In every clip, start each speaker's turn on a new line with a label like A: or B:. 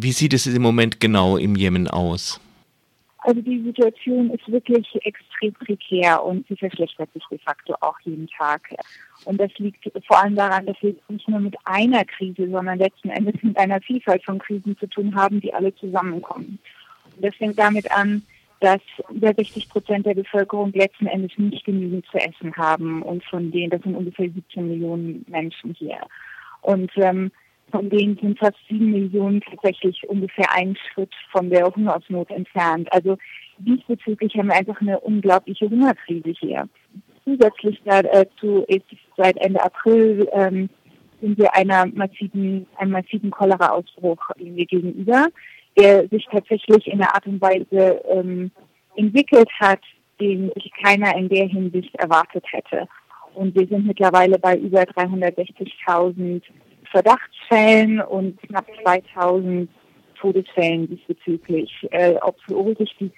A: Wie sieht es im Moment genau im Jemen aus?
B: Also die Situation ist wirklich extrem prekär und sie verschlechtert sich de facto auch jeden Tag. Und das liegt vor allem daran, dass wir nicht nur mit einer Krise, sondern letzten Endes mit einer Vielfalt von Krisen zu tun haben, die alle zusammenkommen. Und das fängt damit an, dass über 60 Prozent der Bevölkerung letzten Endes nicht genügend zu essen haben. Und von denen, das sind ungefähr 17 Millionen Menschen hier. Und ähm, von denen sind fast sieben Millionen tatsächlich ungefähr einen Schritt von der Hungersnot entfernt. Also diesbezüglich haben wir einfach eine unglaubliche Hungerkrise hier. Zusätzlich dazu ist seit Ende April ähm, sind wir einer massiven, einem massiven Cholera-Ausbruch gegenüber, der sich tatsächlich in einer Art und Weise ähm, entwickelt hat, den sich keiner in der Hinsicht erwartet hätte. Und wir sind mittlerweile bei über 360.000 Verdachtsfällen und knapp 2000 Todesfällen diesbezüglich. Äh, obwohl sich die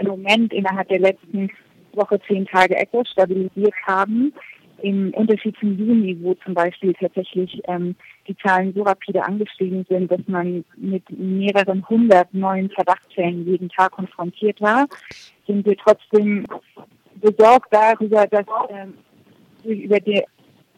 B: im Moment innerhalb der letzten Woche zehn Tage etwas stabilisiert haben, im Unterschied zum Juni, wo zum Beispiel tatsächlich ähm, die Zahlen so rapide angestiegen sind, dass man mit mehreren hundert neuen Verdachtsfällen jeden Tag konfrontiert war, sind wir trotzdem besorgt darüber, dass ähm, über die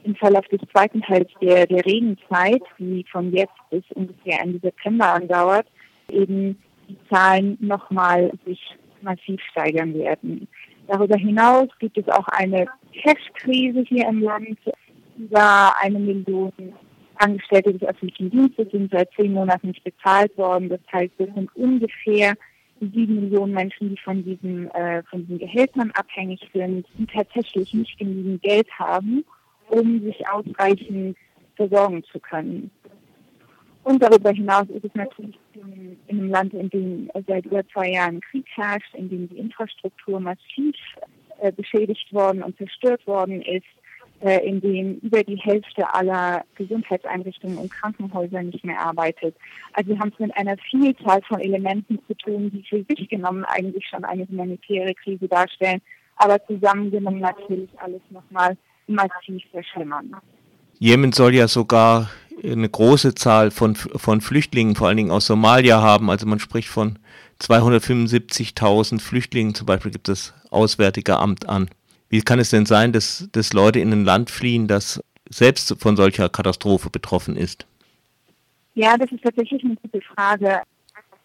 B: im Verlauf des zweiten Teils der, der Regenzeit, die von jetzt bis ungefähr Ende September andauert, eben die Zahlen nochmal sich massiv steigern werden. Darüber hinaus gibt es auch eine Cash-Krise hier im Land. Über eine Million Angestellte des öffentlichen Dienstes sind seit zehn Monaten nicht bezahlt worden. Das heißt, es sind ungefähr sieben Millionen Menschen, die von diesen, äh, von diesen Gehältern abhängig sind, die tatsächlich nicht genügend Geld haben, um sich ausreichend versorgen zu können. Und darüber hinaus ist es natürlich in, einem Land, in dem seit über zwei Jahren Krieg herrscht, in dem die Infrastruktur massiv äh, beschädigt worden und zerstört worden ist, äh, in dem über die Hälfte aller Gesundheitseinrichtungen und Krankenhäuser nicht mehr arbeitet. Also wir haben es mit einer Vielzahl von Elementen zu tun, die für sich genommen eigentlich schon eine humanitäre Krise darstellen, aber zusammengenommen natürlich alles nochmal massiv verschlimmern.
A: Jemen soll ja sogar eine große Zahl von, von Flüchtlingen, vor allen Dingen aus Somalia haben. Also man spricht von 275.000 Flüchtlingen, zum Beispiel gibt das Auswärtige Amt an. Wie kann es denn sein, dass, dass Leute in ein Land fliehen, das selbst von solcher Katastrophe betroffen ist?
B: Ja, das ist tatsächlich eine gute Frage.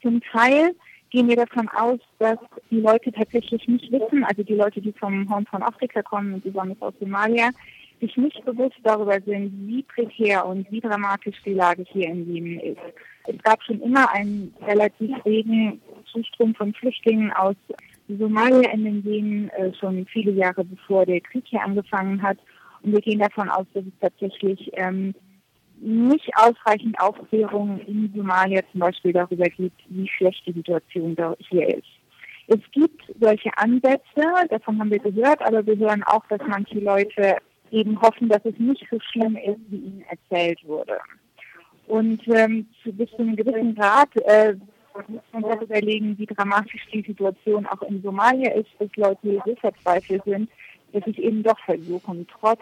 B: Zum Teil gehen wir davon aus, dass die Leute tatsächlich nicht wissen, also die Leute, die vom Horn von Afrika kommen und besonders aus Somalia, sich nicht bewusst darüber sind, wie prekär und wie dramatisch die Lage hier in Jemen ist. Es gab schon immer einen relativ regen Zustrom von Flüchtlingen aus Somalia in den Jemen, äh, schon viele Jahre bevor der Krieg hier angefangen hat. Und wir gehen davon aus, dass es tatsächlich ähm, nicht ausreichend Aufklärung in Somalia zum Beispiel darüber gibt, wie schlecht die Situation hier ist. Es gibt solche Ansätze, davon haben wir gehört, aber wir hören auch, dass manche Leute eben hoffen, dass es nicht so schlimm ist, wie ihnen erzählt wurde. Und ähm, bis zu einem gewissen Grad äh, muss man sich überlegen, wie dramatisch die Situation auch in Somalia ist, dass Leute so verzweifelt sind, dass sie eben doch versuchen, trotz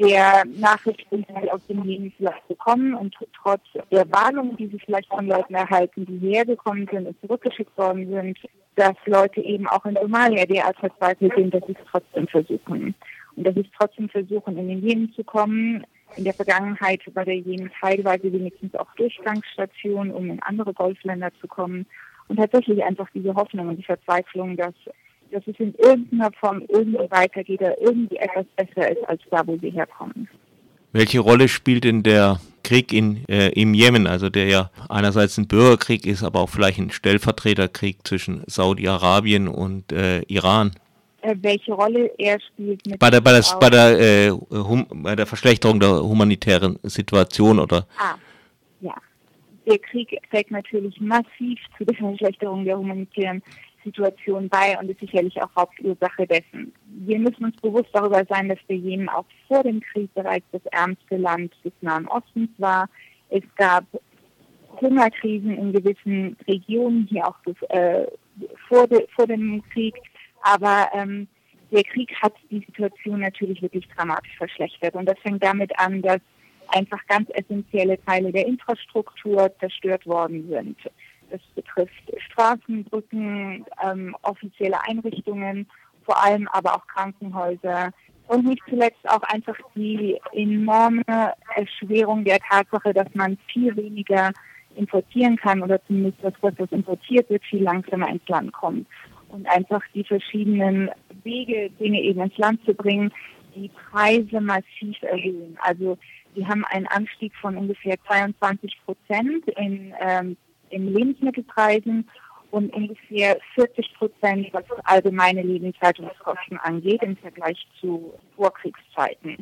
B: der Nachrichten, aus dem Leben vielleicht bekommen und trotz der Warnungen, die sie vielleicht von Leuten erhalten, die hergekommen sind und zurückgeschickt worden sind, dass Leute eben auch in Somalia derart verzweifelt sind, dass sie es trotzdem versuchen. Und dass sie es trotzdem versuchen, in den Jemen zu kommen. In der Vergangenheit war der Jemen teilweise wenigstens auch Durchgangsstation, um in andere Golfländer zu kommen. Und tatsächlich einfach diese Hoffnung und die Verzweiflung, dass dass es in irgendeiner Form irgendwie weitergeht oder irgendwie etwas besser ist als da, wo sie herkommen.
A: Welche Rolle spielt denn der Krieg in, äh, im Jemen, also der ja einerseits ein Bürgerkrieg ist, aber auch vielleicht ein Stellvertreterkrieg zwischen Saudi-Arabien und äh, Iran?
B: Äh, welche Rolle er spielt
A: mit bei der bei, das, bei der äh, hum, bei der Verschlechterung der humanitären Situation oder
B: ah ja der Krieg trägt natürlich massiv zu der Verschlechterung der humanitären Situation bei und ist sicherlich auch Hauptursache dessen. Wir müssen uns bewusst darüber sein, dass der Jemen auch vor dem Krieg bereits das ärmste Land des Nahen Ostens war. Es gab Hungerkrisen in gewissen Regionen, hier auch äh, vor, de, vor, dem Krieg. Aber ähm, der Krieg hat die Situation natürlich wirklich dramatisch verschlechtert. Und das fängt damit an, dass einfach ganz essentielle Teile der Infrastruktur zerstört worden sind. Das betrifft Straßen, Brücken, ähm, offizielle Einrichtungen, vor allem aber auch Krankenhäuser und nicht zuletzt auch einfach die enorme Erschwerung der Tatsache, dass man viel weniger importieren kann oder zumindest das, was importiert wird, viel langsamer ins Land kommt. Und einfach die verschiedenen Wege, Dinge eben ins Land zu bringen, die Preise massiv erhöhen. Also wir haben einen Anstieg von ungefähr 22 Prozent in, ähm, in Lebensmittelpreisen und ungefähr 40 Prozent, was allgemeine Lebenshaltungskosten angeht im Vergleich zu Vorkriegszeiten.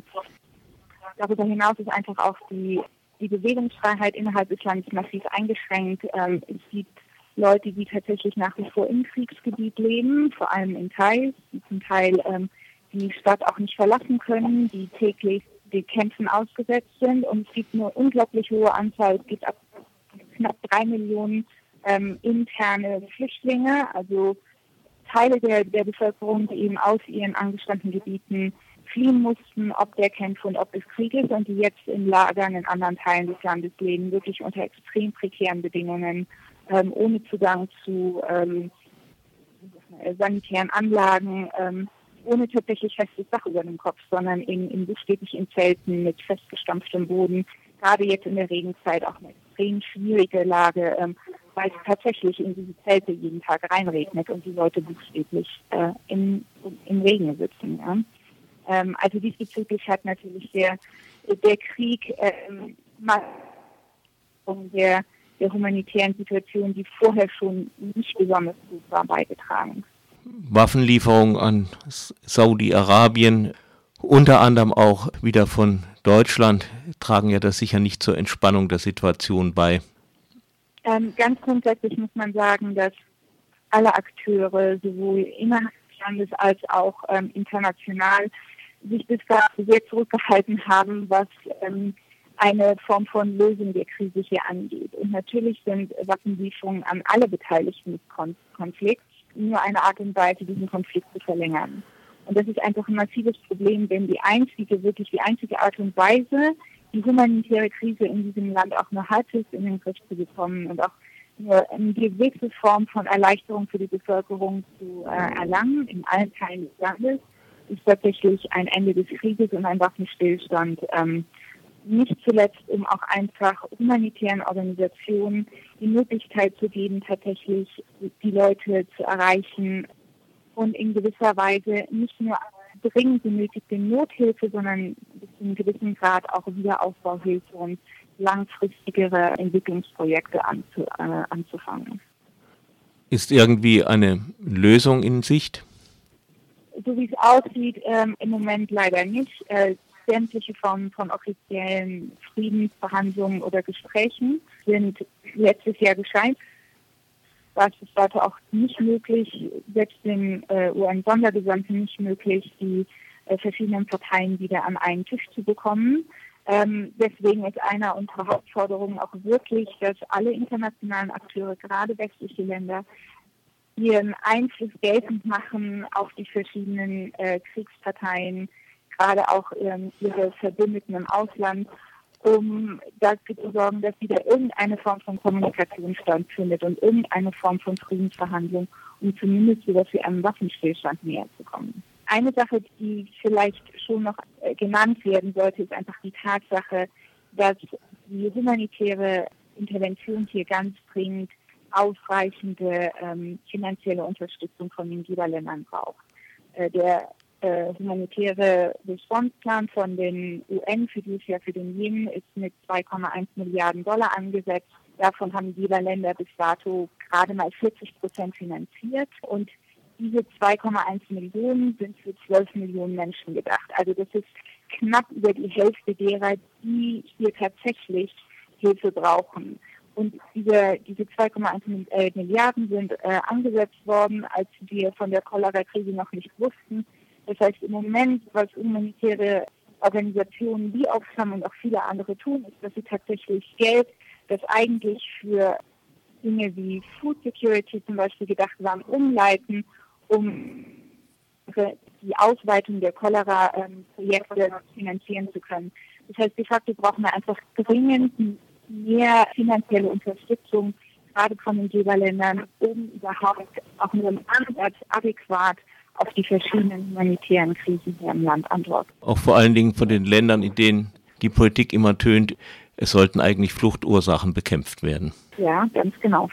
B: Darüber hinaus ist einfach auch die, die Bewegungsfreiheit innerhalb des Landes massiv eingeschränkt. Ähm, es gibt Leute, die tatsächlich nach wie vor im Kriegsgebiet leben, vor allem in Thais, die zum Teil ähm, die Stadt auch nicht verlassen können, die täglich den Kämpfen ausgesetzt sind. Und es gibt eine unglaublich hohe Anzahl, es gibt knapp drei Millionen ähm, interne Flüchtlinge, also Teile der, der Bevölkerung, die eben aus ihren angestammten Gebieten fliehen mussten, ob der Kämpfe und ob des Krieges und die jetzt in Lagern in anderen Teilen des Landes leben, wirklich unter extrem prekären Bedingungen, ähm, ohne Zugang zu ähm, sanitären Anlagen, ähm, ohne tatsächlich festes Dach über dem Kopf, sondern in, in buchstäblich in Zelten mit festgestampftem Boden. Gerade jetzt in der Regenzeit auch eine extrem schwierige Lage, ähm, weil es tatsächlich in diese Zelte jeden Tag reinregnet und die Leute buchstäblich äh, im, im Regen sitzen. Ja? Ähm, also diesbezüglich hat natürlich der, der Krieg ähm, der, der humanitären Situation, die vorher schon nicht besonders gut war, beigetragen.
A: Waffenlieferungen an Saudi-Arabien, unter anderem auch wieder von Deutschland, tragen ja das sicher nicht zur Entspannung der Situation bei.
B: Ähm, ganz grundsätzlich muss man sagen, dass alle Akteure, sowohl innerhalb des Landes als auch ähm, international, sich bis dato sehr zurückgehalten haben, was ähm, eine Form von Lösung der Krise hier angeht. Und natürlich sind Waffenlieferungen an alle Beteiligten des Kon Konflikts nur eine Art und Weise, diesen Konflikt zu verlängern. Und das ist einfach ein massives Problem, denn die einzige, wirklich die einzige Art und Weise, die humanitäre Krise in diesem Land auch nur halbwegs in den Griff zu bekommen und auch nur eine gewisse Form von Erleichterung für die Bevölkerung zu äh, erlangen in allen Teilen des Landes, ist tatsächlich ein Ende des Krieges und ein Waffenstillstand. Ähm, nicht zuletzt, um auch einfach humanitären Organisationen die Möglichkeit zu geben, tatsächlich die Leute zu erreichen und in gewisser Weise nicht nur dringend benötigte Nothilfe, sondern bis zu einem gewissen Grad auch Wiederaufbauhilfe und langfristigere Entwicklungsprojekte anzu, äh, anzufangen.
A: Ist irgendwie eine Lösung in Sicht?
B: So wie es aussieht, ähm, im Moment leider nicht. Äh, sämtliche Formen von offiziellen Friedensverhandlungen oder Gesprächen sind letztes Jahr gescheitert. War es bis dato auch nicht möglich, selbst den äh, UN-Sondergesandten nicht möglich, die äh, verschiedenen Parteien wieder an einen Tisch zu bekommen. Ähm, deswegen ist einer unserer Hauptforderungen auch wirklich, dass alle internationalen Akteure, gerade westliche Länder, ihren Einfluss geltend machen auf die verschiedenen äh, Kriegsparteien, gerade auch ähm, ihre Verbündeten im Ausland, um dafür zu sorgen, dass wieder irgendeine Form von Kommunikation stattfindet und irgendeine Form von Friedensverhandlung, um zumindest wieder für einen Waffenstillstand näher zu kommen. Eine Sache, die vielleicht schon noch äh, genannt werden sollte, ist einfach die Tatsache, dass die humanitäre Intervention hier ganz dringend ausreichende ähm, finanzielle Unterstützung von den Geberländern braucht. Äh, der äh, humanitäre Responseplan von den UN für dieses Jahr für den Jemen ist mit 2,1 Milliarden Dollar angesetzt. Davon haben jeder Länder bis dato gerade mal 40 Prozent finanziert und diese 2,1 Millionen sind für 12 Millionen Menschen gedacht. Also das ist knapp über die Hälfte derer, die hier tatsächlich Hilfe brauchen. Und diese, diese 2,1 äh, Milliarden sind äh, angesetzt worden, als wir von der Cholera-Krise noch nicht wussten. Das heißt, im Moment, was humanitäre Organisationen wie Oxfam und auch viele andere tun, ist, dass sie tatsächlich Geld, das eigentlich für Dinge wie Food Security zum Beispiel gedacht waren, umleiten, um die Ausweitung der Cholera-Projekte finanzieren zu können. Das heißt, de facto brauchen wir einfach dringend mehr finanzielle Unterstützung, gerade von den Geberländern, um überhaupt auch im Ansatz adäquat auf die verschiedenen humanitären Krisen hier im Land antworten.
A: Auch vor allen Dingen von den Ländern, in denen die Politik immer tönt, es sollten eigentlich Fluchtursachen bekämpft werden.
B: Ja, ganz genau.